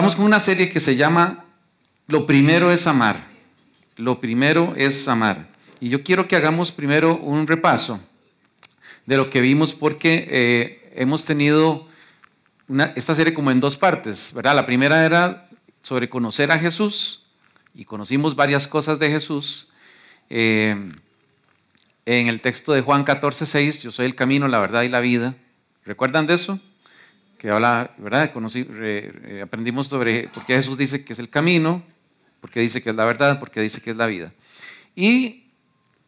Estamos con una serie que se llama Lo primero es amar. Lo primero es amar. Y yo quiero que hagamos primero un repaso de lo que vimos porque eh, hemos tenido esta serie como en dos partes, ¿verdad? La primera era sobre conocer a Jesús y conocimos varias cosas de Jesús. Eh, en el texto de Juan 14, 6, yo soy el camino, la verdad y la vida. ¿Recuerdan de eso? Que habla, ¿verdad? Conocí, aprendimos sobre por qué Jesús dice que es el camino, por qué dice que es la verdad, por qué dice que es la vida. Y,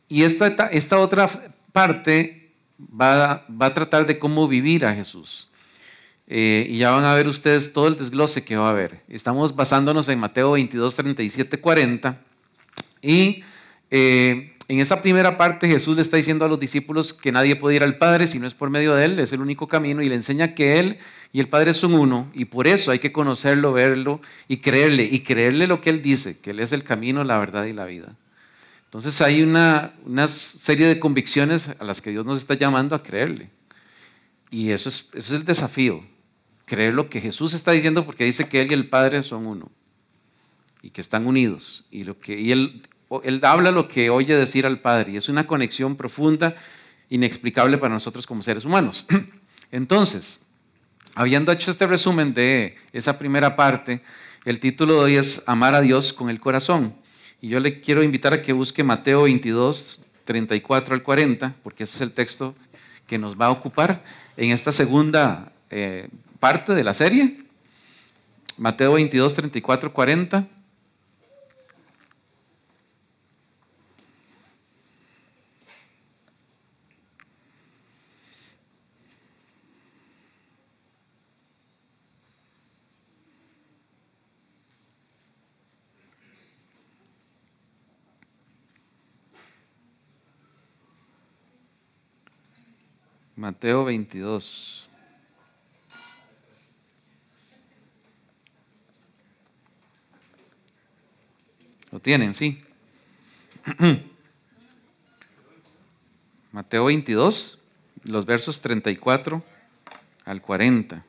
y esta, esta otra parte va, va a tratar de cómo vivir a Jesús. Eh, y ya van a ver ustedes todo el desglose que va a haber. Estamos basándonos en Mateo 22, 37, 40. Y eh, en esa primera parte Jesús le está diciendo a los discípulos que nadie puede ir al Padre si no es por medio de Él, es el único camino y le enseña que Él y el Padre son uno y por eso hay que conocerlo, verlo y creerle y creerle lo que Él dice, que Él es el camino, la verdad y la vida. Entonces hay una, una serie de convicciones a las que Dios nos está llamando a creerle. Y eso es, eso es el desafío creer lo que Jesús está diciendo porque dice que Él y el Padre son uno y que están unidos. Y, lo que, y él, él habla lo que oye decir al Padre y es una conexión profunda, inexplicable para nosotros como seres humanos. Entonces, habiendo hecho este resumen de esa primera parte, el título de hoy es Amar a Dios con el corazón. Y yo le quiero invitar a que busque Mateo 22, 34 al 40, porque ese es el texto que nos va a ocupar en esta segunda eh, parte de la serie. Mateo 22, 34, 40. Mateo 22. ¿Lo tienen? Sí. Mateo 22, los versos 34 al 40.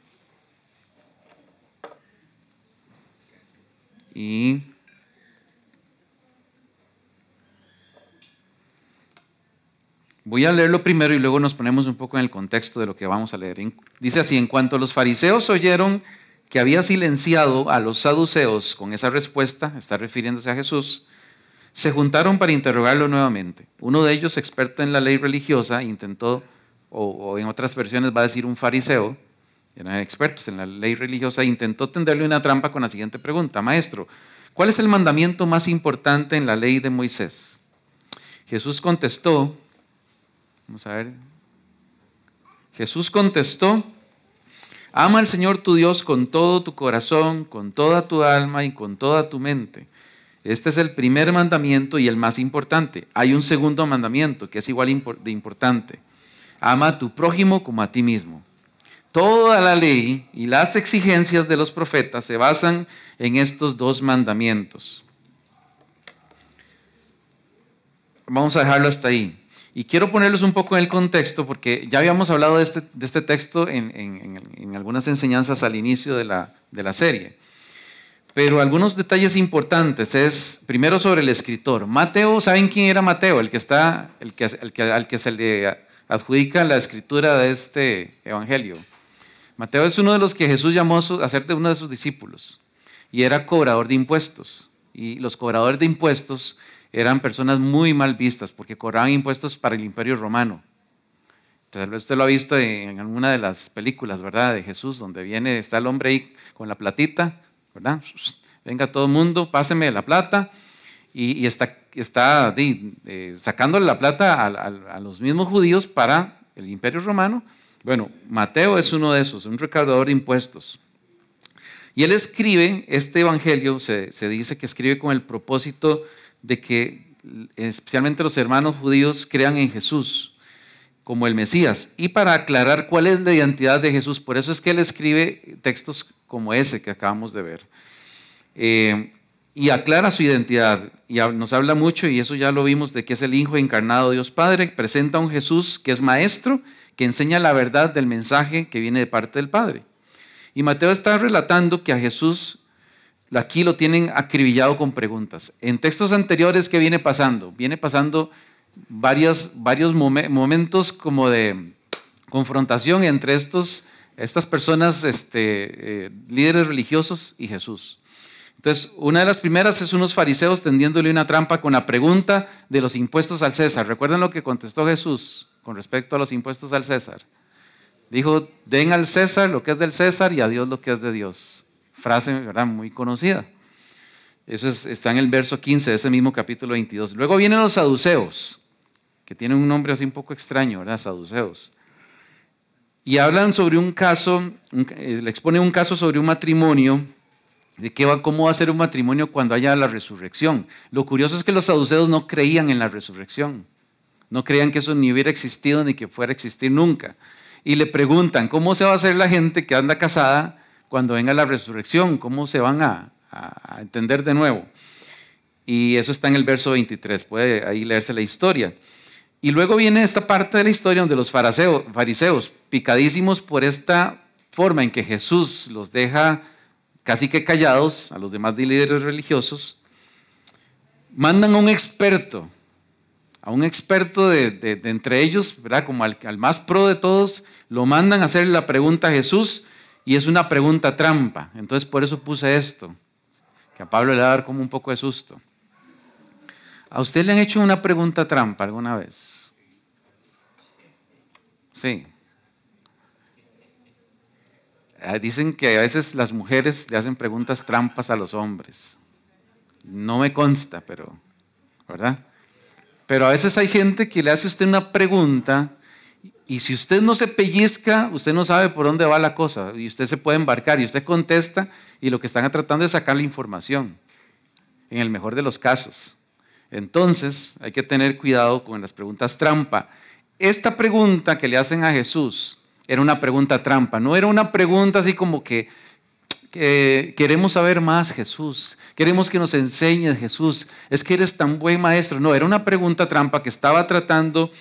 Y voy a leerlo primero y luego nos ponemos un poco en el contexto de lo que vamos a leer. Dice así, en cuanto los fariseos oyeron que había silenciado a los saduceos con esa respuesta, está refiriéndose a Jesús, se juntaron para interrogarlo nuevamente. Uno de ellos, experto en la ley religiosa, intentó, o, en otras versiones va a decir un fariseo, eran expertos en la ley religiosa, intentó tenderle una trampa con la siguiente pregunta, maestro, ¿cuál es el mandamiento más importante en la ley de Moisés? Jesús contestó, vamos a ver, Jesús contestó, Ama al Señor tu Dios con todo tu corazón, con toda tu alma y con toda tu mente. Este es el primer mandamiento y el más importante. Hay un segundo mandamiento que es igual de importante. Ama a tu prójimo como a ti mismo. Toda la ley y las exigencias de los profetas se basan en estos dos mandamientos. Vamos a dejarlo hasta ahí. Y quiero ponerlos un poco en el contexto porque ya habíamos hablado de este, este texto en, algunas enseñanzas al inicio de la, serie. Pero algunos detalles importantes es, primero sobre el escritor. Mateo, ¿saben quién era Mateo? El que está, el que, al que se le adjudica la escritura de este evangelio. Mateo es uno de los que Jesús llamó a ser uno de sus discípulos y era cobrador de impuestos. Y los cobradores de impuestos eran personas muy mal vistas porque cobraban impuestos para el imperio romano. Tal vez usted lo ha visto en alguna de las películas, ¿verdad? De Jesús, donde viene, está el hombre ahí con la platita, ¿verdad? Venga todo el mundo, páseme la plata. Y, está, está eh, sacándole la plata a, los mismos judíos para el imperio romano. Bueno, Mateo es uno de esos, un recaudador de impuestos. Y él escribe, este evangelio se, dice que escribe con el propósito de que especialmente los hermanos judíos crean en Jesús como el Mesías y para aclarar cuál es la identidad de Jesús. Por eso es que él escribe textos como ese que acabamos de ver. Eh, y aclara su identidad y nos habla mucho, y eso ya lo vimos, de que es el Hijo encarnado de Dios Padre, presenta a un Jesús que es maestro, que enseña la verdad del mensaje que viene de parte del Padre. Y Mateo está relatando que a Jesús aquí lo tienen acribillado con preguntas. En textos anteriores, ¿qué viene pasando? Viene pasando varios, momentos como de confrontación entre estos, estas personas, este, eh, líderes religiosos y Jesús. Entonces, una de las primeras es unos fariseos tendiéndole una trampa con la pregunta de los impuestos al César. ¿Recuerdan lo que contestó Jesús con respecto a los impuestos al César? Dijo, den al César lo que es del César y a Dios lo que es de Dios. Frase. Muy conocida. Eso está en el verso 15 de ese mismo capítulo 22. Luego vienen los saduceos, que tienen un nombre así un poco extraño, ¿verdad? Saduceos. Y hablan sobre un caso, eh, le exponen un caso sobre un matrimonio de qué va, cómo va a ser un matrimonio cuando haya la resurrección. Lo curioso es que los saduceos no creían en la resurrección. No creían que eso ni hubiera existido ni que fuera a existir nunca. Y le preguntan, ¿cómo se va a hacer la gente que anda casada cuando venga la resurrección? ¿Cómo se van a, a entender de nuevo? Y eso está en el verso 23, puede ahí leerse la historia. Y luego viene esta parte de la historia donde los fariseos, fariseos picadísimos por esta forma en que Jesús los deja casi que callados a los demás líderes religiosos, mandan a un experto, a un experto de, entre ellos, ¿verdad? como al, más pro de todos, lo mandan a hacer la pregunta a Jesús y es una pregunta trampa. Entonces por eso puse esto, que a Pablo le va a dar como un poco de susto. ¿A usted le han hecho una pregunta trampa alguna vez? Sí. Ah, dicen que a veces las mujeres le hacen preguntas trampas a los hombres. No me consta, pero, ¿verdad? Pero a veces hay gente que le hace a usted una pregunta y si usted no se pellizca, usted no sabe por dónde va la cosa y usted se puede embarcar y usted contesta y lo que están tratando es sacar la información, en el mejor de los casos. Entonces hay que tener cuidado con las preguntas trampa. Esta pregunta que le hacen a Jesús, era una pregunta trampa, no era una pregunta así como que, queremos saber más Jesús, queremos que nos enseñes Jesús, es que eres tan buen maestro. No, era una pregunta trampa que estaba tratando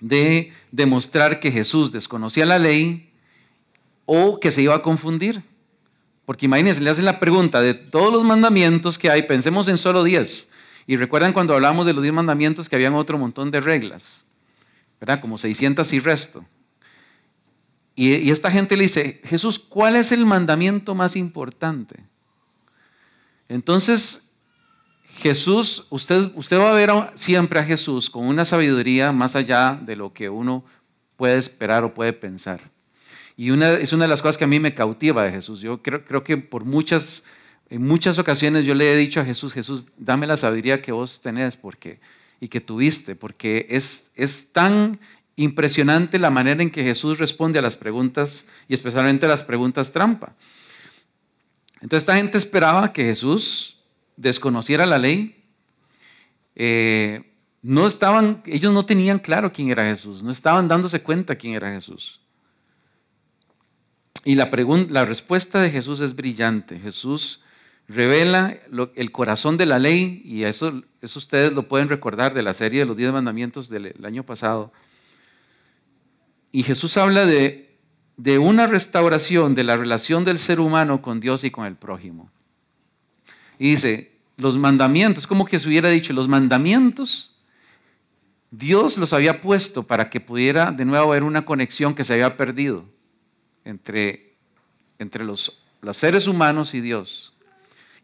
de demostrar que Jesús desconocía la ley o que se iba a confundir. Porque imagínense, le hacen la pregunta de todos los mandamientos que hay, pensemos en solo 10. Y recuerdan cuando hablamos de los 10 mandamientos que habían otro montón de reglas, ¿verdad? Como 600 y resto. Y, esta gente le dice, Jesús, ¿cuál es el mandamiento más importante? Entonces, Jesús, usted, usted va a ver siempre a Jesús con una sabiduría más allá de lo que uno puede esperar o puede pensar. Y una, es una de las cosas que a mí me cautiva de Jesús. Yo creo, creo que por muchas, en muchas ocasiones yo le he dicho a Jesús, Jesús, dame la sabiduría que vos tenés porque, y que tuviste, porque es, es tan impresionante la manera en que Jesús responde a las preguntas y especialmente a las preguntas trampa. Entonces esta gente esperaba que Jesús desconociera la ley. Eh, no estaban, ellos no tenían claro quién era Jesús, no estaban dándose cuenta quién era Jesús. Y la, respuesta de Jesús es brillante. Jesús revela el corazón de la ley y eso ustedes lo pueden recordar de la serie de los diez mandamientos del año pasado. Y Jesús habla de, de una restauración de la relación del ser humano con Dios y con el prójimo. Y dice, los mandamientos, como que se hubiera dicho, los mandamientos, Dios los había puesto para que pudiera de nuevo haber una conexión que se había perdido entre, entre los, los seres humanos y Dios,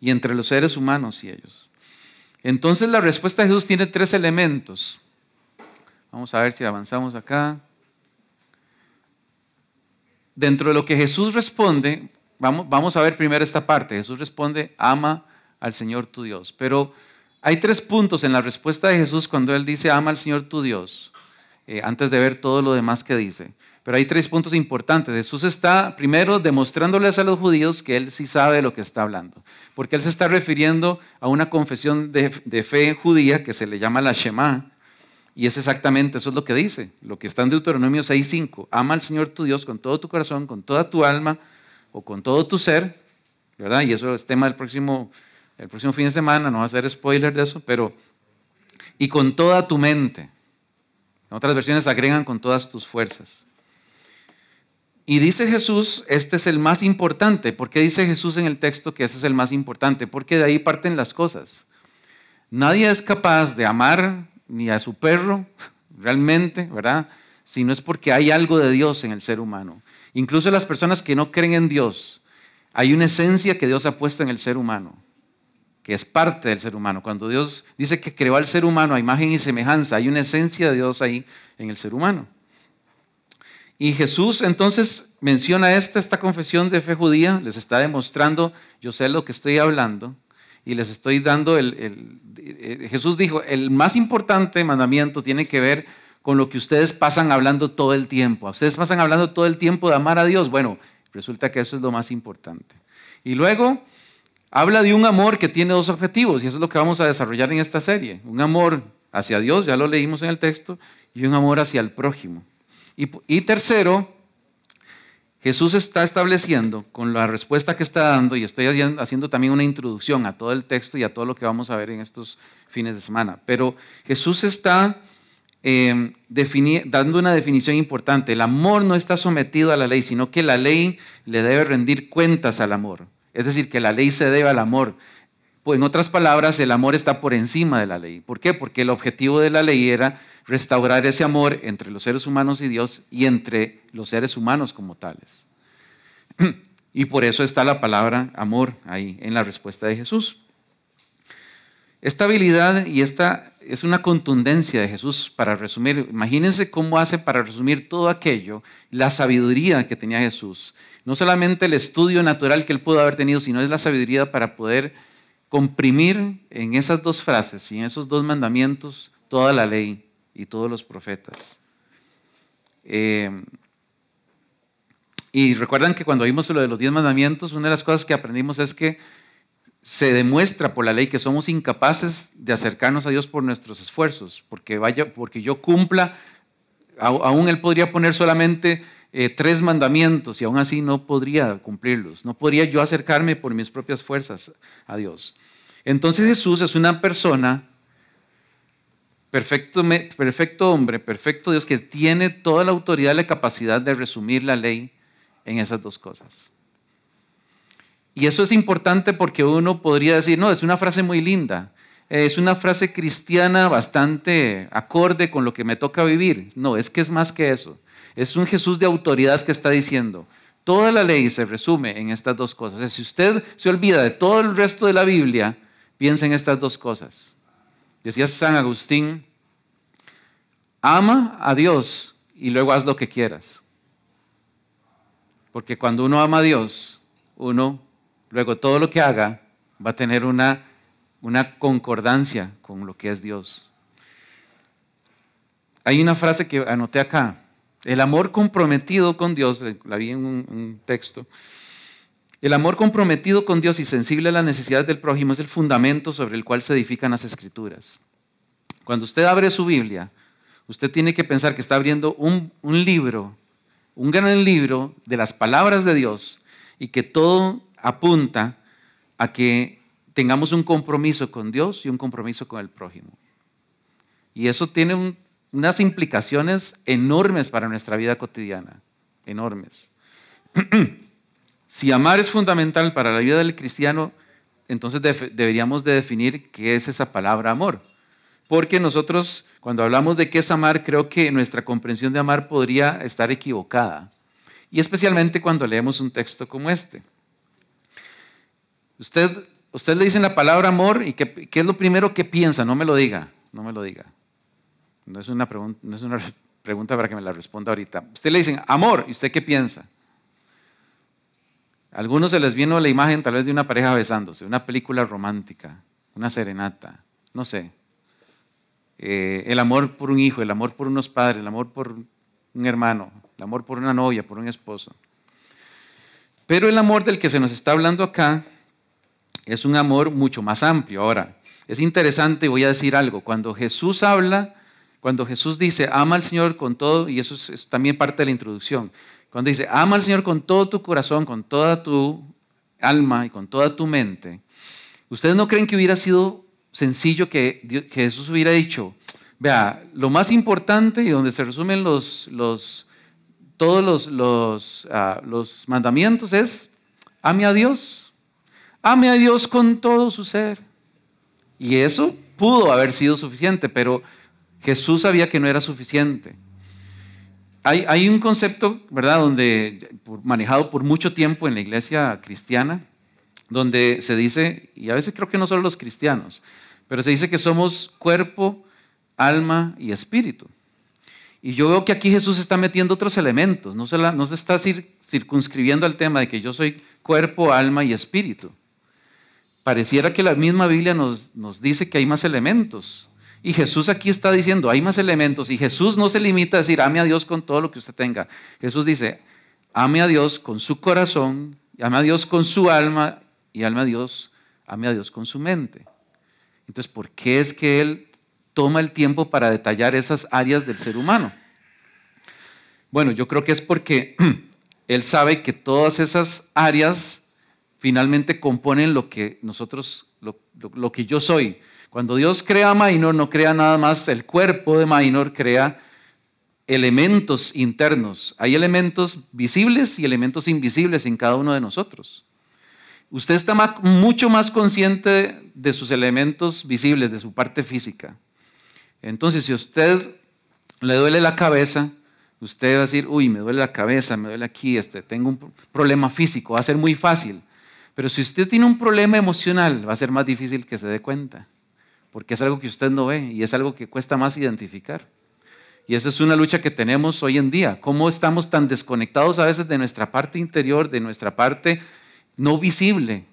y entre los seres humanos y ellos. Entonces la respuesta de Jesús tiene tres elementos. Vamos a ver si avanzamos acá dentro de lo que Jesús responde, vamos, a ver primero esta parte. Jesús responde, ama al Señor tu Dios. Pero hay tres puntos en la respuesta de Jesús cuando Él dice, ama al Señor tu Dios, eh, antes de ver todo lo demás que dice. Pero hay tres puntos importantes. Jesús está primero demostrándoles a los judíos que Él sí sabe de lo que está hablando. Porque Él se está refiriendo a una confesión de, de fe judía que se le llama la Shema, y es exactamente, eso es lo que dice, lo que está en Deuteronomio 6.5. Ama al Señor tu Dios con todo tu corazón, con toda tu alma o con todo tu ser, ¿verdad? Y eso es tema del próximo, próximo fin de semana, no va a ser spoiler de eso, pero... Y con toda tu mente. En otras versiones agregan con todas tus fuerzas. Y dice Jesús, este es el más importante. ¿Por qué dice Jesús en el texto que ese es el más importante? Porque de ahí parten las cosas. Nadie es capaz de amar ni a su perro, realmente, ¿verdad? Si no es porque hay algo de Dios en el ser humano. Incluso las personas que no creen en Dios, hay una esencia que Dios ha puesto en el ser humano, que es parte del ser humano. Cuando Dios dice que creó al ser humano a imagen y semejanza, hay una esencia de Dios ahí en el ser humano. Y Jesús entonces menciona esta, esta confesión de fe judía, les está demostrando, yo sé lo que estoy hablando, y les estoy dando el, Jesús dijo, el más importante mandamiento tiene que ver con lo que ustedes pasan hablando todo el tiempo. Ustedes pasan hablando todo el tiempo de amar a Dios. Bueno, resulta que eso es lo más importante. Y luego habla de un amor que tiene dos objetivos, y eso es lo que vamos a desarrollar en esta serie. Un amor hacia Dios, ya lo leímos en el texto, y un amor hacia el prójimo. Y, y tercero, Jesús está estableciendo con la respuesta que está dando, y estoy haciendo también una introducción a todo el texto y a todo lo que vamos a ver en estos fines de semana, pero Jesús está eh, dando una definición importante. El amor no está sometido a la ley, sino que la ley le debe rendir cuentas al amor. Es decir, que la ley se debe al amor. Pues en otras palabras, el amor está por encima de la ley. ¿Por qué? Porque el objetivo de la ley era restaurar ese amor entre los seres humanos y Dios y entre los seres humanos como tales. Y por eso está la palabra amor ahí en la respuesta de Jesús. Esta habilidad y esta es una contundencia de Jesús para resumir. Imagínense cómo hace para resumir todo aquello, la sabiduría que tenía Jesús. No solamente el estudio natural que él pudo haber tenido, sino es la sabiduría para poder comprimir en esas dos frases y en esos dos mandamientos toda la ley y todos los profetas. Eh, y recuerdan que cuando vimos lo de los diez mandamientos, una de las cosas que aprendimos es que se demuestra por la ley que somos incapaces de acercarnos a Dios por nuestros esfuerzos, porque, vaya, porque yo cumpla, aún Él podría poner solamente eh, tres mandamientos y aún así no podría cumplirlos, no podría yo acercarme por mis propias fuerzas a Dios. Entonces Jesús es una persona perfecto, hombre, perfecto Dios, que tiene toda la autoridad y la capacidad de resumir la ley en esas dos cosas. Y eso es importante porque uno podría decir, no, es una frase muy linda, es una frase cristiana bastante acorde con lo que me toca vivir. No, es que es más que eso. Es un Jesús de autoridad que está diciendo, toda la ley se resume en estas dos cosas. si usted se olvida de todo el resto de la Biblia, piensa en estas dos cosas. Decía San Agustín, ama a Dios y luego haz lo que quieras. Porque cuando uno ama a Dios, uno, luego todo lo que haga, va a tener una, una concordancia con lo que es Dios. Hay una frase que anoté acá. El amor comprometido con Dios, la vi en un, un texto, el amor comprometido con Dios y sensible a las necesidades del prójimo es el fundamento sobre el cual se edifican las escrituras. Cuando usted abre su Biblia, usted tiene que pensar que está abriendo un, libro, un gran libro de las palabras de Dios y que todo apunta a que tengamos un compromiso con Dios y un compromiso con el prójimo. Y eso tiene unas implicaciones enormes para nuestra vida cotidiana, enormes. Si amar es fundamental para la vida del cristiano, entonces deberíamos de definir qué es esa palabra amor. Porque nosotros, cuando hablamos de qué es amar, creo que nuestra comprensión de amar podría estar equivocada. Y especialmente cuando leemos un texto como este. Usted, usted le dice la palabra amor y qué, qué, es lo primero que piensa. No me lo diga, no me lo diga. No es una pregunta, no es una pregunta para que me la responda ahorita. Usted le dicen amor y usted qué piensa algunos se les vino la imagen tal vez de una pareja besándose, una película romántica, una serenata, no sé. Eh, el amor por un hijo, el amor por unos padres, el amor por un hermano, el amor por una novia, por un esposo. Pero el amor del que se nos está hablando acá es un amor mucho más amplio. Ahora, es interesante, voy a decir algo, cuando Jesús habla, cuando Jesús dice, ama al Señor con todo, y eso es también parte de la introducón, cuando dice, ama al Señor con todo tu corazón, con toda tu alma y con toda tu mente, ¿ustedes no creen que hubiera sido sencillo que, Jesús hubiera dicho, vea, lo más importante y donde se resumen los, todos los, los, ah, los mandamientos es, ame a Dios, ame a Dios con todo su ser. Y eso pudo haber sido suficiente, pero Jesús sabía que no era suficiente. Hay, un concepto, ¿verdad?, donde, manejado por mucho tiempo en la iglesia cristiana, donde se dice, y a veces creo que no solo los cristianos, pero se dice que somos cuerpo, alma y espíritu. Y yo veo que aquí Jesús está metiendo otros elementos, no se, está circunscribiendo al tema de que yo soy cuerpo, alma y espíritu. Pareciera que la misma Biblia nos dice que hay más elementos. Y Jesús aquí está diciendo, hay más elementos. Y Jesús no se limita a decir, ame a Dios con todo lo que usted tenga. Jesús dice, ame a Dios con su corazón, ame a Dios con su alma y ame a Dios, ame a Dios con su mente. Entonces, ¿por qué es que Él toma el tiempo para detallar esas áreas del ser humano? Bueno, yo creo que es porque Él sabe que todas esas áreas finalmente componen lo que nosotros, lo, que yo soy. Cuando Dios crea a Minor, no crea nada más el cuerpo de Minor, crea elementos internos. Hay elementos visibles y elementos invisibles en cada uno de nosotros. Usted está mucho más consciente de sus elementos visibles, de su parte física. Entonces, si a usted le duele la cabeza, usted va a decir, uy, me duele la cabeza, me duele aquí, este, tengo un problema físico, va a ser muy fácil. Pero si usted tiene un problema emocional, va a ser más difícil que se dé cuenta, porque es algo que usted no ve y es algo que cuesta más identificar. Y esa es una lucha que tenemos hoy en día. ¿Cómo estamos tan desconectados a veces de nuestra parte interior, de nuestra parte no visible?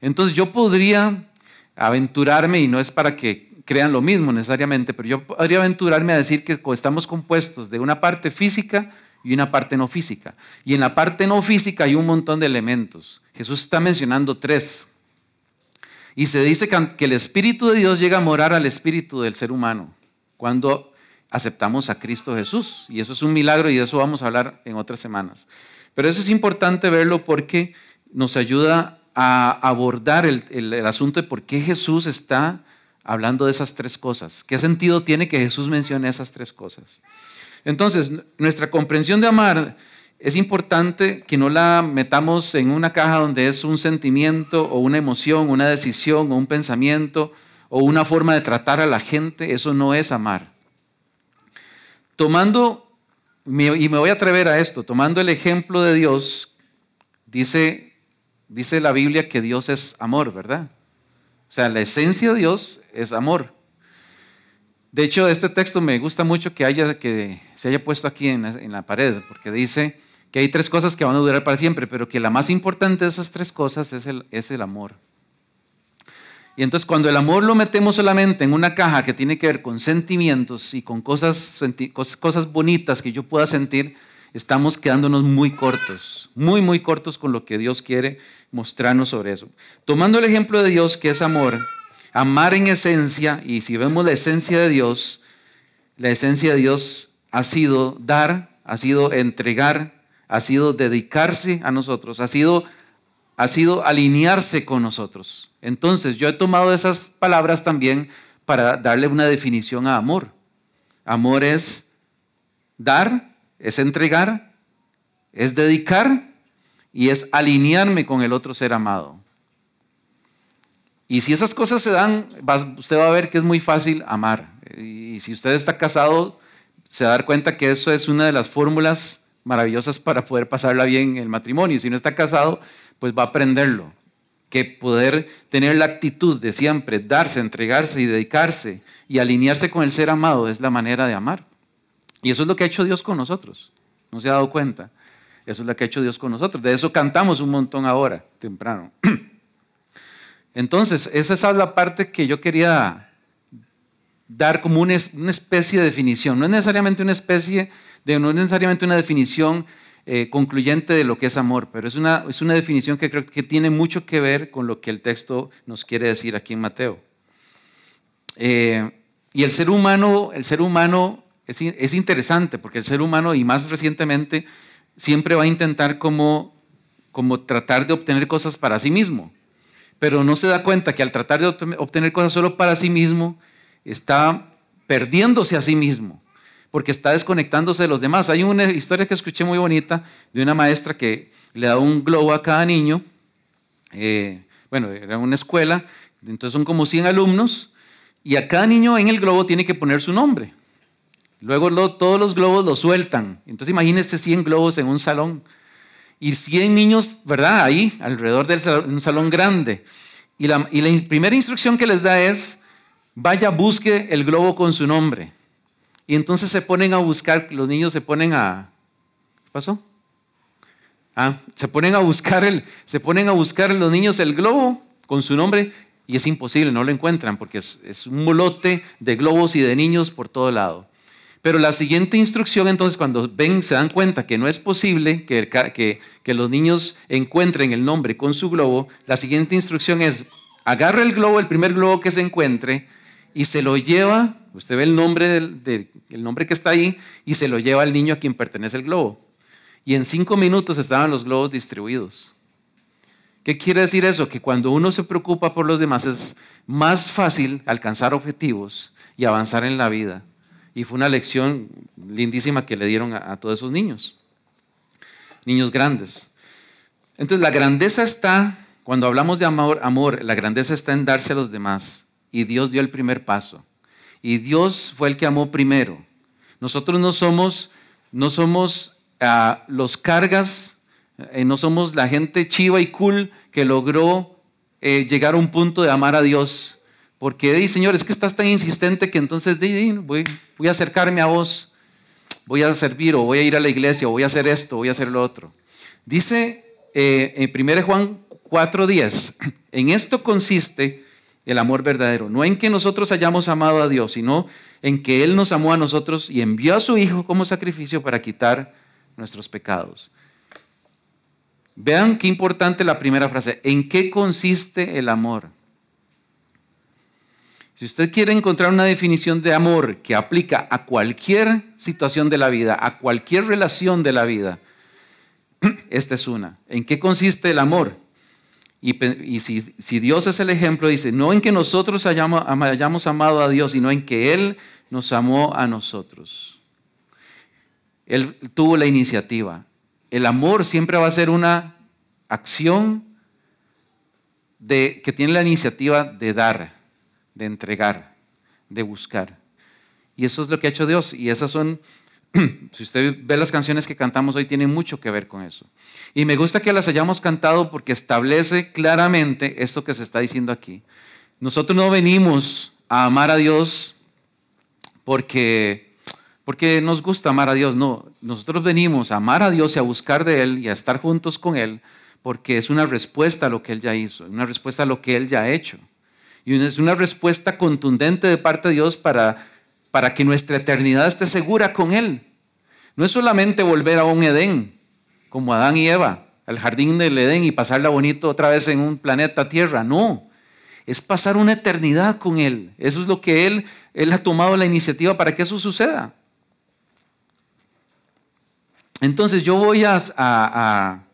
Entonces yo podría aventurarme, y no es para que crean lo mismo necesariamente, pero yo podría aventurarme a decir que estamos compuestos de una parte física y una parte no física. Y en la parte no física hay un montón de elementos. Jesús está mencionando tres. Y se dice que el Espíritu de Dios llega a morar al Espíritu del ser humano cuando aceptamos a Cristo Jesús. Y eso es un milagro y de eso vamos a hablar en otras semanas. Pero eso es importante verlo porque nos ayuda a abordar el, el asunto de por qué Jesús está hablando de esas tres cosas. ¿Qué sentido tiene que Jesús mencione esas tres cosas? Entonces, nuestra comprensión de amar es importante que no la metamos en una caja donde es un sentimiento o una emoción, una decisión o un pensamiento o una forma de tratar a la gente. Eso no es amar. Tomando, y me voy a atrever a esto, tomando el ejemplo de Dios, dice, dice la Biblia que Dios es amor, ¿verdad? O sea, la esencia de Dios es amor. De hecho, este texto me gusta mucho que, haya, que se haya puesto aquí en la, pared, porque dice que hay tres cosas que van a durar para siempre, pero que la más importante de esas tres cosas es el, es el amor. Y entonces cuando el amor lo metemos solamente en una caja que tiene que ver con sentimientos y con cosas, cosas bonitas que yo pueda sentir, estamos quedándonos muy cortos, muy, muy cortos con lo que Dios quiere mostrarnos sobre eso. Tomando el ejemplo de Dios, que es amor, amar en esencia, y si vemos la esencia de Dios, la esencia de Dios ha sido dar, ha sido entregar, ha sido dedicarse a nosotros, ha sido, ha sido alinearse con nosotros. Entonces, yo he tomado esas palabras también para darle una definición a amor. Amor es dar, es entregar, es dedicar y es alinearme con el otro ser amado. Y si esas cosas se dan, usted va a ver que es muy fácil amar. Y si usted está casado, se va a dar cuenta que eso es una de las fórmulas maravillosas para poder pasarla bien en el matrimonio. Si no está casado, pues va a aprenderlo. Que poder tener la actitud de siempre darse, entregarse y dedicarse y alinearse con el ser amado es la manera de amar. Y eso es lo que ha hecho Dios con nosotros. ¿No se ha dado cuenta? Eso es lo que ha hecho Dios con nosotros. De eso cantamos un montón ahora, temprano. Entonces, esa es la parte que yo quería dar como una, especie de definición. No es necesariamente una especie, de, no es necesariamente una definición eh, concluyente de lo que es amor, pero es una, es una definición que creo que tiene mucho que ver con lo que el texto nos quiere decir aquí en Mateo. Eh, y el ser humano, el ser humano es, interesante porque el ser humano, y más recientemente, siempre va a intentar como, como tratar de obtener cosas para sí mismo. Pero no se da cuenta que al tratar de obtener cosas solo para sí mismo, está perdiéndose a sí mismo. Porque está desconectándose de los demás. Hay una historia que escuché muy bonita de una maestra que le da un globo a cada niño. Eh, bueno, era una escuela, entonces son como 100 alumnos, y a cada niño en el globo tiene que poner su nombre. Luego todos los globos los sueltan. Entonces imagínense 100 globos en un salón. Y 100 niños, ¿verdad? Ahí, alrededor de un salón grande. Y la, y la primera instrucción que les da es, vaya, busque el globo con su nombre. Y entonces se ponen a buscar, los niños se ponen a... ¿Qué pasó? Ah, se ponen a buscar el, se ponen a buscar los niños el globo con su nombre y es imposible, no lo encuentran porque es, un molote de globos y de niños por todo lado. Pero la siguiente instrucción, entonces, cuando ven, se dan cuenta que no es posible que, que, que, los niños encuentren el nombre con su globo, la siguiente instrucción es, agarra el globo, el primer globo que se encuentre, y se lo lleva, usted ve el nombre, del, el nombre que está ahí, y se lo lleva al niño a quien pertenece el globo. Y en cinco minutos estaban los globos distribuidos. ¿Qué quiere decir eso? Que cuando uno se preocupa por los demás es más fácil alcanzar objetivos y avanzar en la vida. Y fue una lección lindísima que le dieron a, todos esos niños, niños grandes. Entonces la grandeza está, cuando hablamos de amor, amor, la grandeza está en darse a los demás. Y Dios dio el primer paso. Y Dios fue el que amó primero. Nosotros no somos, no somos ah, los cargas, eh, no somos la gente chiva y cool que logró eh, llegar a un punto de amar a Dios. Porque, di, Señor, es que estás tan insistente que entonces voy, a acercarme a vos, voy a servir o voy a ir a la iglesia o voy a hacer esto, voy a hacer lo otro. Dice eh, en 1 Juan 4:10, en esto consiste el amor verdadero, no en que nosotros hayamos amado a Dios, sino en que Él nos amó a nosotros y envió a su Hijo como sacrificio para quitar nuestros pecados. Vean qué importante la primera frase, ¿en qué consiste el amor? Si usted quiere encontrar una definición de amor que aplica a cualquier situación de la vida, a cualquier relación de la vida, esta es una. ¿En qué consiste el amor? Y, si, Dios es el ejemplo, dice, no en que nosotros hayamos, amado a Dios, sino en que Él nos amó a nosotros. Él tuvo la iniciativa. El amor siempre va a ser una acción de, que tiene la iniciativa de dar de entregar, de buscar. Y eso es lo que ha hecho Dios. Y esas son, si usted ve las canciones que cantamos hoy, tienen mucho que ver con eso. Y me gusta que las hayamos cantado porque establece claramente esto que se está diciendo aquí. Nosotros no venimos a amar a Dios porque, porque nos gusta amar a Dios, no. Nosotros venimos a amar a Dios y a buscar de Él y a estar juntos con Él porque es una respuesta a lo que Él ya hizo, una respuesta a lo que Él ya ha hecho. Y es una respuesta contundente de parte de Dios para, para que nuestra eternidad esté segura con Él. No es solamente volver a un Edén, como Adán y Eva, al jardín del Edén y pasarla bonito otra vez en un planeta Tierra. No, es pasar una eternidad con Él. Eso es lo que Él, Él ha tomado la iniciativa para que eso suceda. Entonces yo voy a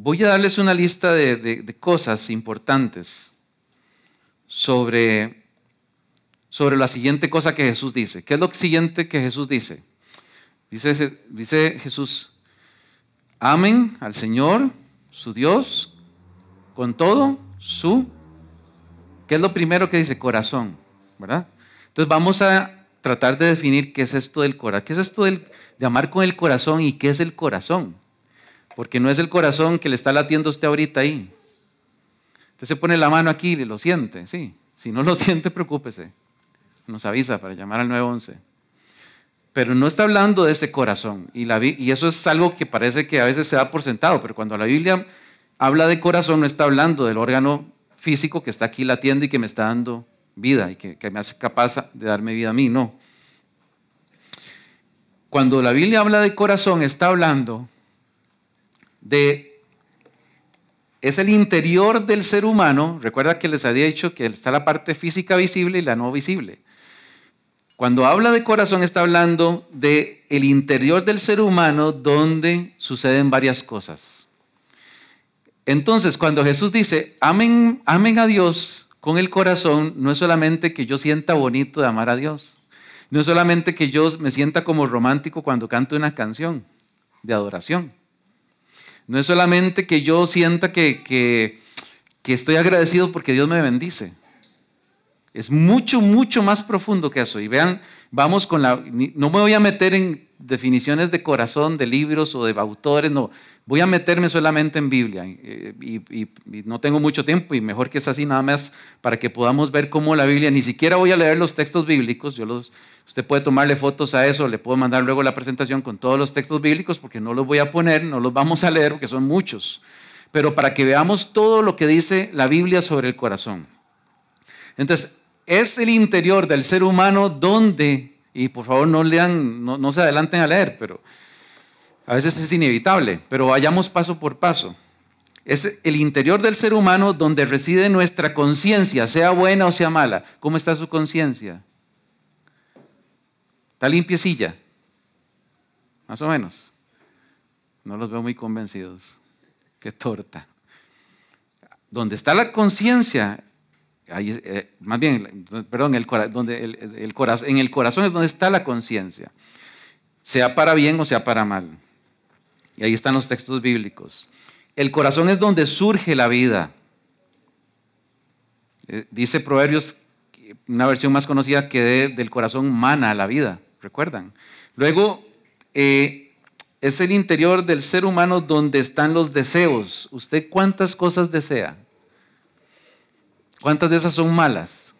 voy a darles una lista de, cosas importantes sobre, sobre la siguiente cosa que Jesús dice. ¿Qué es lo siguiente que Jesús dice? Dice, dice Jesús, amen al Señor, su Dios, con todo su... ¿Qué es lo primero que dice? Corazón, ¿verdad? Entonces vamos a tratar de definir qué es esto del corazón. ¿Qué es esto de amar con el corazón y qué es el corazón? Porque no es el corazón que le está latiendo usted ahorita ahí. Usted se pone la mano aquí y lo siente, sí. Si no lo siente, preocúpese. Nos avisa para llamar al 911. Pero no está hablando de ese corazón. Y, eso es algo que parece que a veces se da por sentado, pero cuando la Biblia habla de corazón no está hablando del órgano físico que está aquí latiendo y que me está dando vida y que, que me hace capaz de darme vida a mí, no. Cuando la Biblia habla de corazón, está hablando de es el interior del ser humano. Recuerda que les había dicho que está la parte física visible y la no visible. Cuando habla de corazón está hablando de el interior del ser humano donde suceden varias cosas. Entonces, cuando Jesús dice, amen, amen a Dios con el corazón no es solamente que yo sienta bonito de amar a Dios. No es solamente que yo me sienta como romántico cuando canto una canción de adoración. No es solamente que yo sienta que, que, estoy agradecido porque Dios me bendice. Es mucho, mucho más profundo que eso. Y vean, vamos con la... No me voy a meter en definiciones de corazón, de libros o de autores, no. Voy a meterme solamente en Biblia. Eh, y, no tengo mucho tiempo y mejor que es así nada más para que podamos ver cómo la Biblia, ni siquiera voy a leer los textos bíblicos, yo los, usted puede tomarle fotos a eso, le puedo mandar luego la presentación con todos los textos bíblicos porque no los voy a poner, no los vamos a leer porque son muchos. Pero para que veamos todo lo que dice la Biblia sobre el corazón. Entonces, es el interior del ser humano donde, y por favor no lean, no, se adelanten a leer, pero a veces es inevitable, pero vayamos paso por paso. Es el interior del ser humano donde reside nuestra conciencia, sea buena o sea mala. ¿Cómo está su conciencia? ¿Está limpiecilla? Más o menos. No los veo muy convencidos. Qué torta. Donde está la conciencia eh, más bien, perdón, el, donde el, corazón, en el corazón es donde está la conciencia, sea para bien o sea para mal. Y ahí están los textos bíblicos. El corazón es donde surge la vida. Eh, dice Proverbios, una versión más conocida, que del corazón mana la vida, ¿recuerdan? Luego, eh, es el interior del ser humano donde están los deseos. ¿Usted cuántas cosas desea? ¿Cuántas de esas son malas?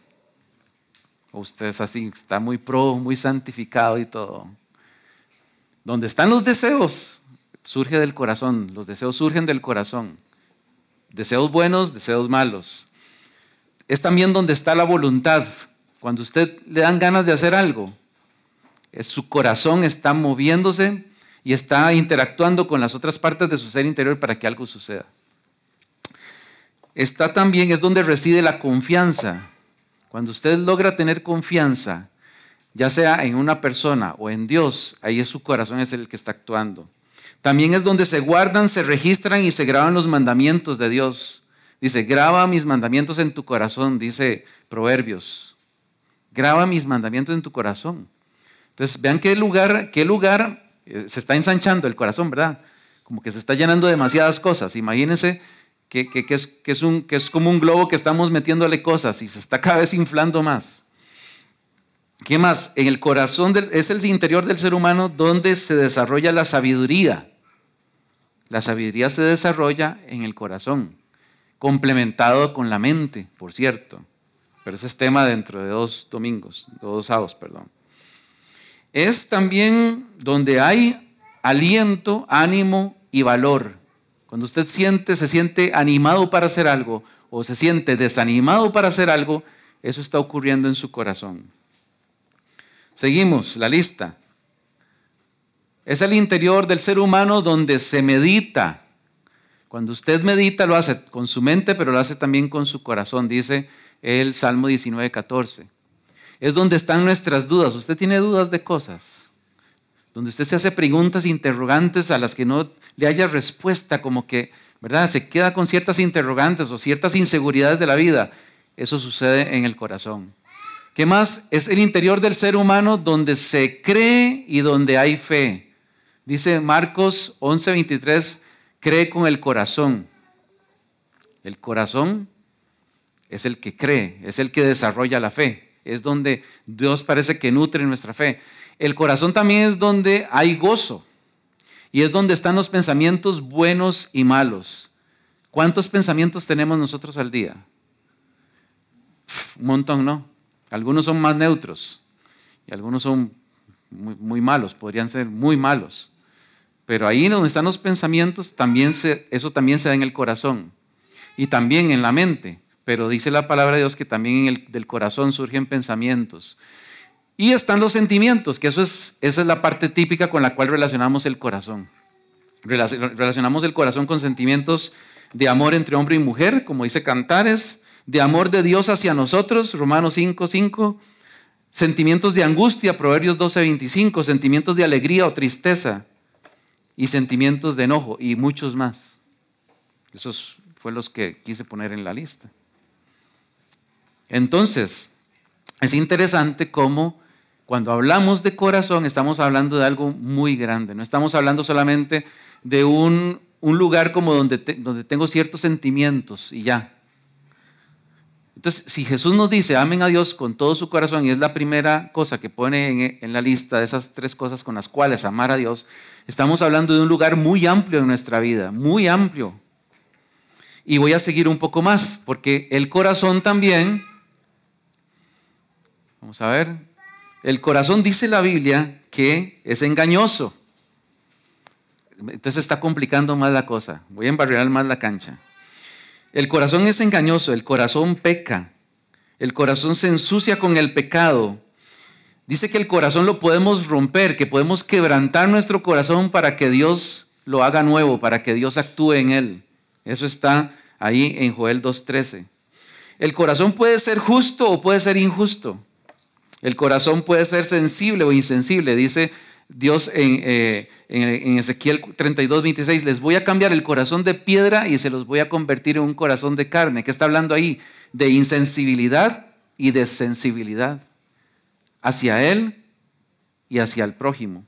Usted es así, está muy pro, muy santificado y todo. Donde están los deseos, surge del corazón. Los deseos surgen del corazón. Deseos buenos, deseos malos. Es también donde está la voluntad. Cuando usted le dan ganas de hacer algo, su corazón está moviéndose y está interactuando con las otras partes de su ser interior para que algo suceda está también, es donde reside la confianza. Cuando usted logra tener confianza, ya sea en una persona o en Dios, ahí es su corazón es el que está actuando. También es donde se guardan, se registran y se graban los mandamientos de Dios. Dice, graba mis mandamientos en tu corazón, dice Proverbios. Graba mis mandamientos en tu corazón. Entonces, vean qué lugar, qué lugar eh, se está ensanchando el corazón, ¿verdad? Como que se está llenando demasiadas cosas. Imagínense que, es, que, es un, que es como un globo que estamos metiéndole cosas y se está cada vez inflando más. ¿Qué más? En el corazón es el interior del ser humano donde se desarrolla la sabiduría. La sabiduría se desarrolla en el corazón, complementado con la mente, por cierto. Pero ese es tema dentro de dos domingos, dos sábados, perdón. Es también donde hay aliento, ánimo y valor. Cuando usted siente, se siente animado para hacer algo o se siente desanimado para hacer algo, eso está ocurriendo en su corazón. Seguimos la lista. Es el interior del ser humano donde se medita. Cuando usted medita lo hace con su mente, pero lo hace también con su corazón, dice el Salmo 19, 14. Es donde están nuestras dudas. Usted tiene dudas de cosas donde usted se hace preguntas interrogantes a las que no le haya respuesta, como que, ¿verdad? Se queda con ciertas interrogantes o ciertas inseguridades de la vida. Eso sucede en el corazón. ¿Qué más? Es el interior del ser humano donde se cree y donde hay fe. Dice Marcos 11:23, cree con el corazón. El corazón es el que cree, es el que desarrolla la fe. Es donde Dios parece que nutre nuestra fe. El corazón también es donde hay gozo y es donde están los pensamientos buenos y malos. ¿Cuántos pensamientos tenemos nosotros al día? Un montón, ¿no? Algunos son más neutros y algunos son muy, malos, podrían ser muy malos. Pero ahí donde están los pensamientos, también eso también se da en el corazón y también en la mente. Pero dice la palabra de Dios que también del corazón surgen pensamientos. Y están los sentimientos, que eso es, esa es la parte típica con la cual relacionamos el corazón. Relacionamos el corazón con sentimientos de amor entre hombre y mujer, como dice Cantares, de amor de Dios hacia nosotros, Romanos 5, 5, sentimientos de angustia, Proverbios 12, 25, sentimientos de alegría o tristeza y sentimientos de enojo y muchos más. Esos fueron los que quise poner en la lista. Entonces, es interesante cómo cuando hablamos de corazón estamos hablando de algo muy grande, no estamos hablando solamente de un, lugar como donde, donde tengo ciertos sentimientos y ya. Entonces, si Jesús nos dice, amen a Dios con todo su corazón, y es la primera cosa que pone en, en, la lista de esas tres cosas con las cuales amar a Dios, estamos hablando de un lugar muy amplio en nuestra vida, muy amplio. Y voy a seguir un poco más, porque el corazón también, vamos a ver, el corazón dice la Biblia que es engañoso. Entonces está complicando más la cosa. Voy a embarriar más la cancha. El corazón es engañoso, el corazón peca, el corazón se ensucia con el pecado. Dice que el corazón lo podemos romper, que podemos quebrantar nuestro corazón para que Dios lo haga nuevo, para que Dios actúe en él. Eso está ahí en Joel 2.13. El corazón puede ser justo o puede ser injusto. El corazón puede ser sensible o insensible. Dice Dios en, eh, Ezequiel 32, 26, les voy a cambiar el corazón de piedra y se los voy a convertir en un corazón de carne. ¿Qué está hablando ahí? De insensibilidad y de sensibilidad hacia Él y hacia el prójimo.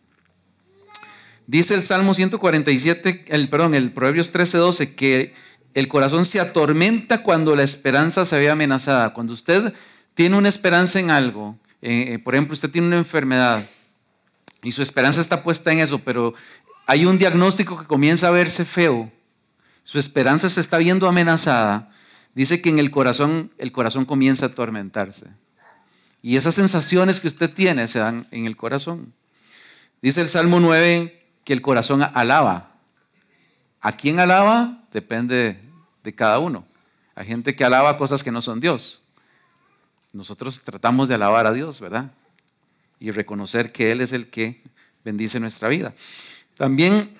Dice el Salmo 147, el, perdón, el Proverbios 13, 12, que el corazón se atormenta cuando la esperanza se ve amenazada. Cuando usted tiene una esperanza en algo eh, por ejemplo, usted tiene una enfermedad y su esperanza está puesta en eso, pero hay un diagnóstico que comienza a verse feo, su esperanza se está viendo amenazada, dice que en el corazón el corazón comienza a atormentarse. Y esas sensaciones que usted tiene se dan en el corazón. Dice el Salmo 9 que el corazón alaba. ¿A quién alaba? Depende de cada uno. Hay gente que alaba cosas que no son Dios. Nosotros tratamos de alabar a Dios, ¿verdad? Y reconocer que Él es el que bendice nuestra vida. También,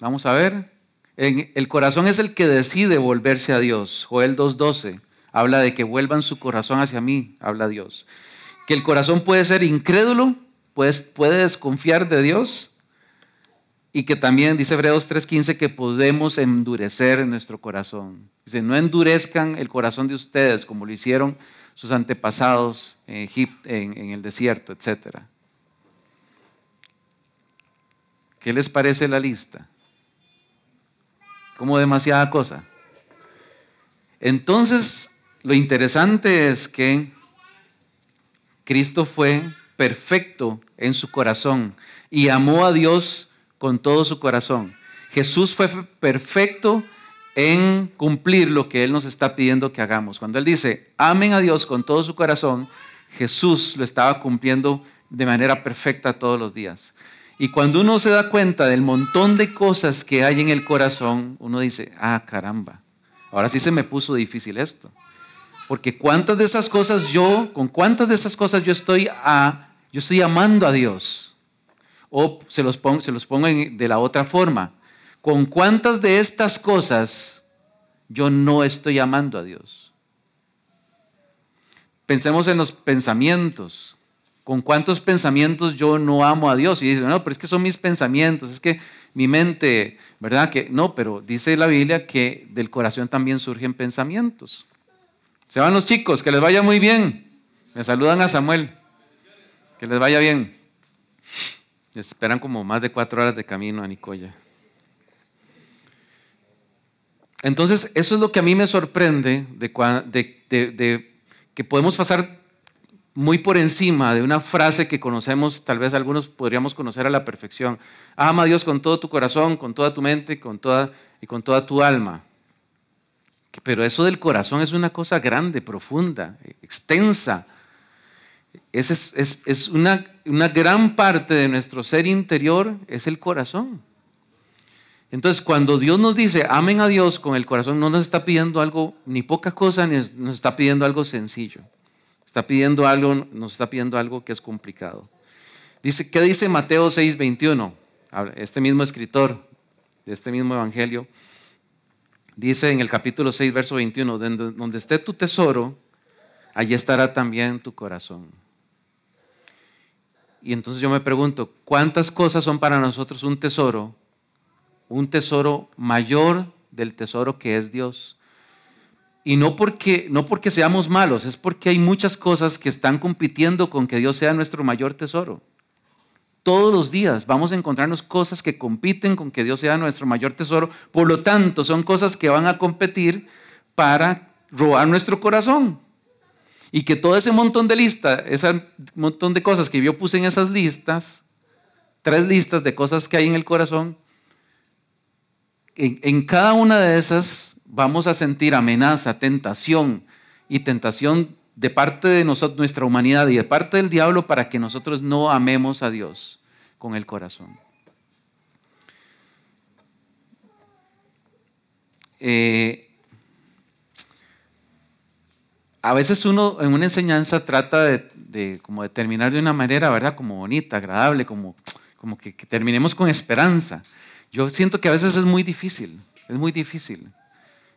vamos a ver, el corazón es el que decide volverse a Dios. Joel 2.12 habla de que vuelvan su corazón hacia mí, habla Dios. Que el corazón puede ser incrédulo, pues puede desconfiar de Dios y que también dice Hebreos 3:15 que podemos endurecer nuestro corazón. Dice, no endurezcan el corazón de ustedes como lo hicieron sus antepasados en Egipto, en, el desierto, etc. ¿Qué les parece la lista? Como demasiada cosa. Entonces, lo interesante es que Cristo fue perfecto en su corazón y amó a Dios con todo su corazón. Jesús fue perfecto en cumplir lo que Él nos está pidiendo que hagamos. Cuando Él dice, amen a Dios con todo su corazón, Jesús lo estaba cumpliendo de manera perfecta todos los días. Y cuando uno se da cuenta del montón de cosas que hay en el corazón, uno dice, ah, caramba, ahora sí se me puso difícil esto. Porque cuántas de esas cosas yo, con cuántas de esas cosas yo estoy, a, yo estoy amando a Dios. O se los pongo, se los pongo de la otra forma ¿Con cuántas de estas cosas yo no estoy amando a Dios? Pensemos en los pensamientos. ¿Con cuántos pensamientos yo no amo a Dios? Y dice, no, pero es que son mis pensamientos, es que mi mente, ¿verdad? Que no, pero dice la Biblia que del corazón también surgen pensamientos. Se van los chicos, que les vaya muy bien. Me saludan a Samuel. Que les vaya bien. esperan como más de cuatro horas de camino a Nicoya. Entonces, eso es lo que a mí me sorprende de, que podemos pasar muy por encima de una frase que conocemos, tal vez algunos podríamos conocer a la perfección. Ama a Dios con todo tu corazón, con toda tu mente con toda, y con toda tu alma. Pero eso del corazón es una cosa grande, profunda, extensa. Es, es, una, una gran parte de nuestro ser interior, es el corazón. Entonces, cuando Dios nos dice, amen a Dios con el corazón, no nos está pidiendo algo, ni poca cosa, ni nos está pidiendo algo sencillo. Está pidiendo algo, nos está pidiendo algo que es complicado. Dice, ¿qué dice Mateo 6, 21? Este mismo escritor de este mismo evangelio dice en el capítulo 6, verso 21, donde, donde esté tu tesoro, allí estará también tu corazón. Y entonces yo me pregunto, ¿cuántas cosas son para nosotros un tesoro un tesoro mayor del tesoro que es Dios. Y no porque, no porque seamos malos, es porque hay muchas cosas que están compitiendo con que Dios sea nuestro mayor tesoro. Todos los días vamos a encontrarnos cosas que compiten con que Dios sea nuestro mayor tesoro. Por lo tanto, son cosas que van a competir para robar nuestro corazón. Y que todo ese montón de listas, ese montón de cosas que yo puse en esas listas, tres listas de cosas que hay en el corazón, en, cada una de esas vamos a sentir amenaza, tentación y tentación de parte de nosotros, nuestra humanidad y de parte del diablo para que nosotros no amemos a Dios con el corazón. Eh, a veces uno en una enseñanza trata de, como terminar de una manera, ¿verdad? Como bonita, agradable, como, como que, terminemos con esperanza. Yo siento que a veces es muy difícil, es muy difícil.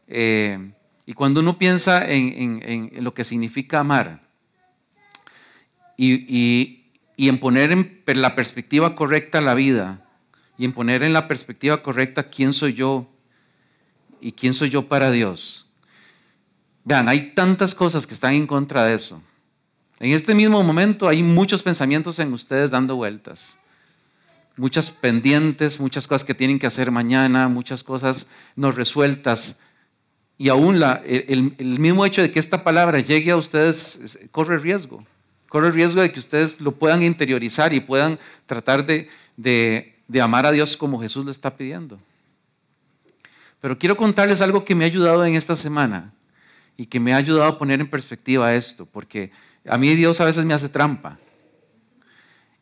Eh, y cuando uno piensa en, lo que significa amar y, en poner en la perspectiva correcta la vida y en poner en la perspectiva correcta quién soy yo y quién soy yo para Dios. Vean, hay tantas cosas que están en contra de eso. En este mismo momento hay muchos pensamientos en ustedes dando vueltas. Muchas pendientes, muchas cosas que tienen que hacer mañana, muchas cosas no resueltas y aún el, mismo hecho de que esta palabra llegue a ustedes corre riesgo. Corre riesgo de que ustedes lo puedan interiorizar y puedan tratar de, de amar a Dios como Jesús lo está pidiendo. Pero quiero contarles algo que me ha ayudado en esta semana y que me ha ayudado a poner en perspectiva esto, porque a mí Dios a veces me hace trampa.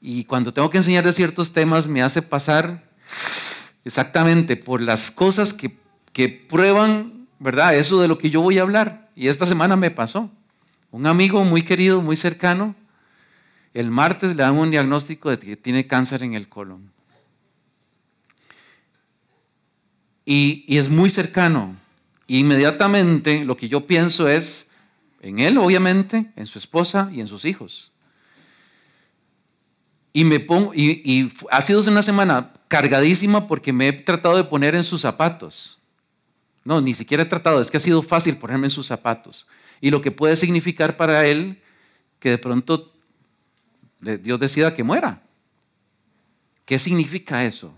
Y cuando tengo que enseñar de ciertos temas me hace pasar exactamente por las cosas que, que prueban ¿verdad? Eso de lo que yo voy a hablar. Y esta semana me pasó. Un amigo muy querido, muy cercano, el martes le dan un diagnóstico de que tiene cáncer en el colon. Y, es muy cercano. inmediatamente lo que yo pienso es en él, obviamente, en su esposa y en sus hijos. Y, me pongo, y ha sido una semana cargadísima porque me he tratado de poner en sus zapatos. No, ni siquiera he tratado, es que ha sido fácil ponerme en sus zapatos. Y lo que puede significar para él que de pronto Dios decida que muera. ¿Qué significa eso?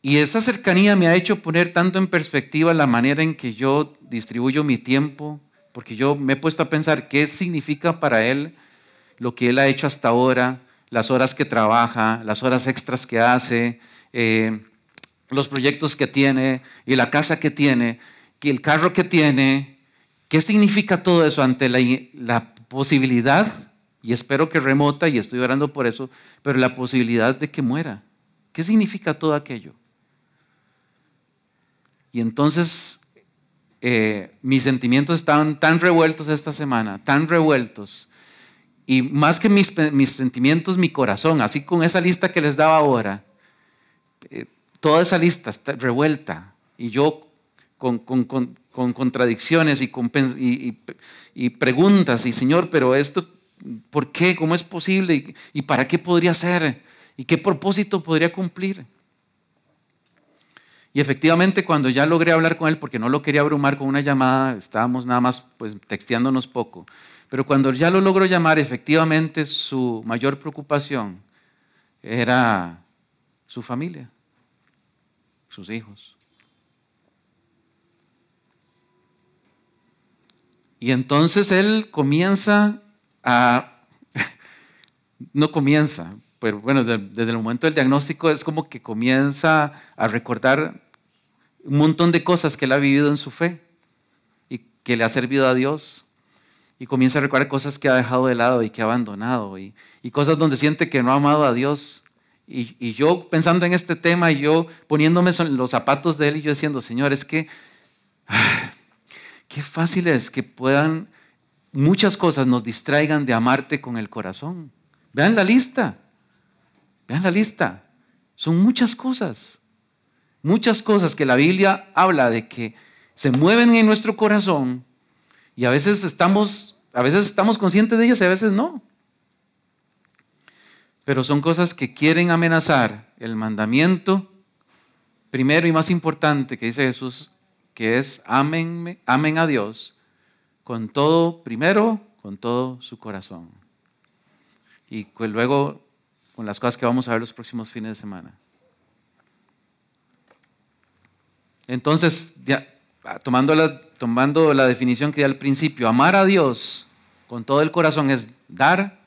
Y esa cercanía me ha hecho poner tanto en perspectiva la manera en que yo distribuyo mi tiempo, porque yo me he puesto a pensar qué significa para él lo que él ha hecho hasta ahora, las horas que trabaja, las horas extras que hace, eh, los proyectos que tiene y la casa que tiene, que el carro que tiene. ¿Qué significa todo eso ante la, posibilidad, y espero que remota, y estoy orando por eso, pero la posibilidad de que muera? ¿Qué significa todo aquello? Y entonces eh, mis sentimientos estaban tan revueltos esta semana, tan revueltos. Y más que mis, mis, sentimientos, mi corazón, así con esa lista que les daba ahora, eh, toda esa lista está revuelta y yo con, contradicciones y, y, preguntas y Señor, pero esto, ¿por qué? ¿Cómo es posible? ¿Y, para qué podría ser? ¿Y qué propósito podría cumplir? Y efectivamente cuando ya logré hablar con él, porque no lo quería abrumar con una llamada, estábamos nada más pues texteándonos poco, pero cuando ya lo logro llamar, efectivamente su mayor preocupación era su familia sus hijos. Y entonces él comienza a, no comienza, pero bueno, desde el momento del diagnóstico es como que comienza a recordar un montón de cosas que él ha vivido en su fe y que le ha servido a Dios. Y comienza a recordar cosas que ha dejado de lado y que ha abandonado y, cosas donde siente que no ha amado a Dios y, yo pensando en este tema y yo poniéndome los zapatos de él y yo diciendo, Señor, es que qué fácil es que puedan muchas cosas nos distraigan de amarte con el corazón. Vean la lista, vean la lista. Son muchas cosas, muchas cosas que la Biblia habla de que se mueven en nuestro corazón y a veces estamos, a veces estamos conscientes de ellas y a veces no pero son cosas que quieren amenazar el mandamiento primero y más importante que dice Jesús, que es amen, amen a Dios con todo, primero, con todo su corazón. Y pues luego con las cosas que vamos a ver los próximos fines de semana. Entonces, tomando, la, tomando la definición que di al principio, amar a Dios con todo el corazón es dar,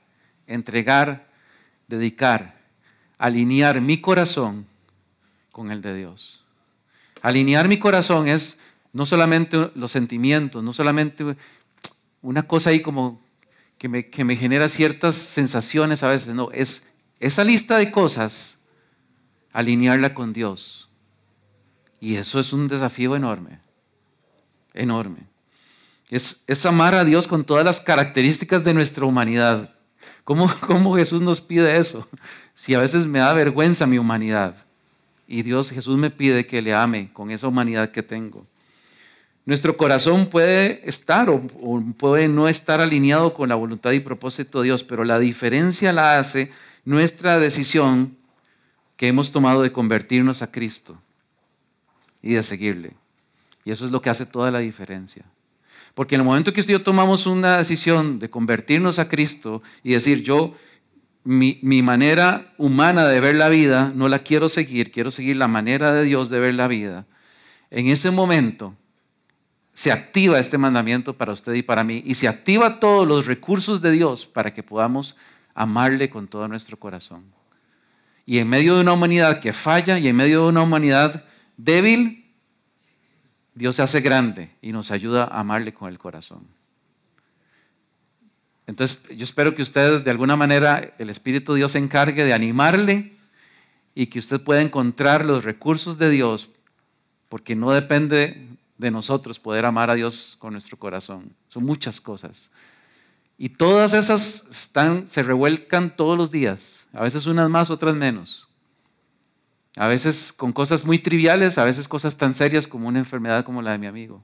entregar, dedicar, alinear mi corazón con el de Dios. Alinear mi corazón es no solamente los sentimientos, no solamente una cosa ahí como que me, que me genera ciertas sensaciones a veces, no, es esa lista de cosas, alinearla con Dios. Y eso es un desafío enorme, enorme. Es, amar a Dios con todas las características de nuestra humanidad. ¿Cómo, ¿Cómo Jesús nos pide eso? Si a veces me da vergüenza mi humanidad. Y Dios, Jesús me pide que le ame con esa humanidad que tengo. Nuestro corazón puede estar o, puede no estar alineado con la voluntad y propósito de Dios, pero la diferencia la hace nuestra decisión que hemos tomado de convertirnos a Cristo y de seguirle. Y eso es lo que hace toda la diferencia. Porque en el momento que usted y yo tomamos una decisión de convertirnos a Cristo y decir, yo, mi, mi, manera humana de ver la vida, no la quiero seguir, quiero seguir la manera de Dios de ver la vida, en ese momento se activa este mandamiento para usted y para mí y se activa todos los recursos de Dios para que podamos amarle con todo nuestro corazón. Y en medio de una humanidad que falla y en medio de una humanidad débil, Dios se hace grande y nos ayuda a amarle con el corazón. Entonces, yo espero que usted, de alguna manera, el Espíritu de Dios se encargue de animarle y que usted pueda encontrar los recursos de Dios, porque no depende de nosotros poder amar a Dios con nuestro corazón. Son muchas cosas. Y todas esas están, se revuelcan todos los días, a veces unas más, otras menos. A veces con cosas muy triviales, a veces cosas tan serias como una enfermedad como la de mi amigo.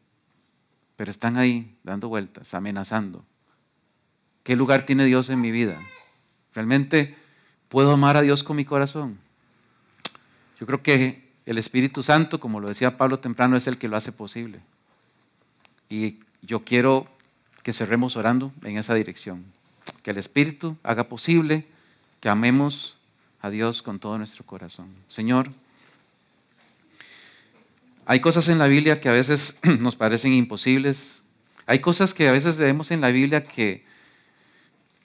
Pero están ahí dando vueltas, amenazando. ¿Qué lugar tiene Dios en mi vida? ¿Realmente puedo amar a Dios con mi corazón? Yo creo que el Espíritu Santo, como lo decía Pablo temprano, es el que lo hace posible. Y yo quiero que cerremos orando en esa dirección. Que el Espíritu haga posible que amemos a Dios con todo nuestro corazón. Señor, hay cosas en la Biblia que a veces nos parecen imposibles. Hay cosas que a veces vemos en la Biblia que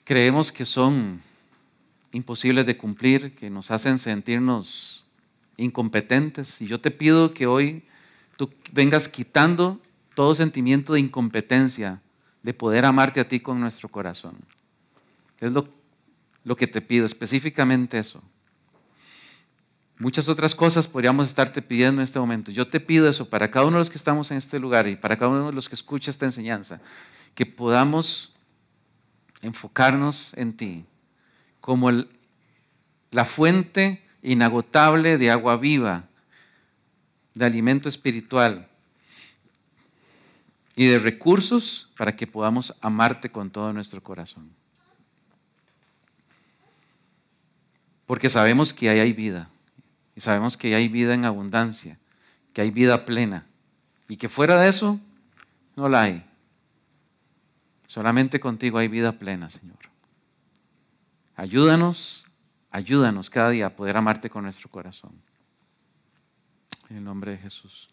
creemos que son imposibles de cumplir, que nos hacen sentirnos incompetentes. Y yo te pido que hoy tú vengas quitando todo sentimiento de incompetencia, de poder amarte a ti con nuestro corazón. Es lo, lo que te pido, específicamente eso. Muchas otras cosas podríamos estarte pidiendo en este momento. Yo te pido eso para cada uno de los que estamos en este lugar y para cada uno de los que escucha esta enseñanza, que podamos enfocarnos en ti como la fuente inagotable de agua viva, de alimento espiritual y de recursos para que podamos amarte con todo nuestro corazón. Porque sabemos que ahí hay vida, y sabemos que hay vida en abundancia, que hay vida plena, y que fuera de eso no la hay. Solamente contigo hay vida plena, Señor. Ayúdanos Ayúdanos cada día a poder amarte con nuestro corazón. En el nombre de Jesús.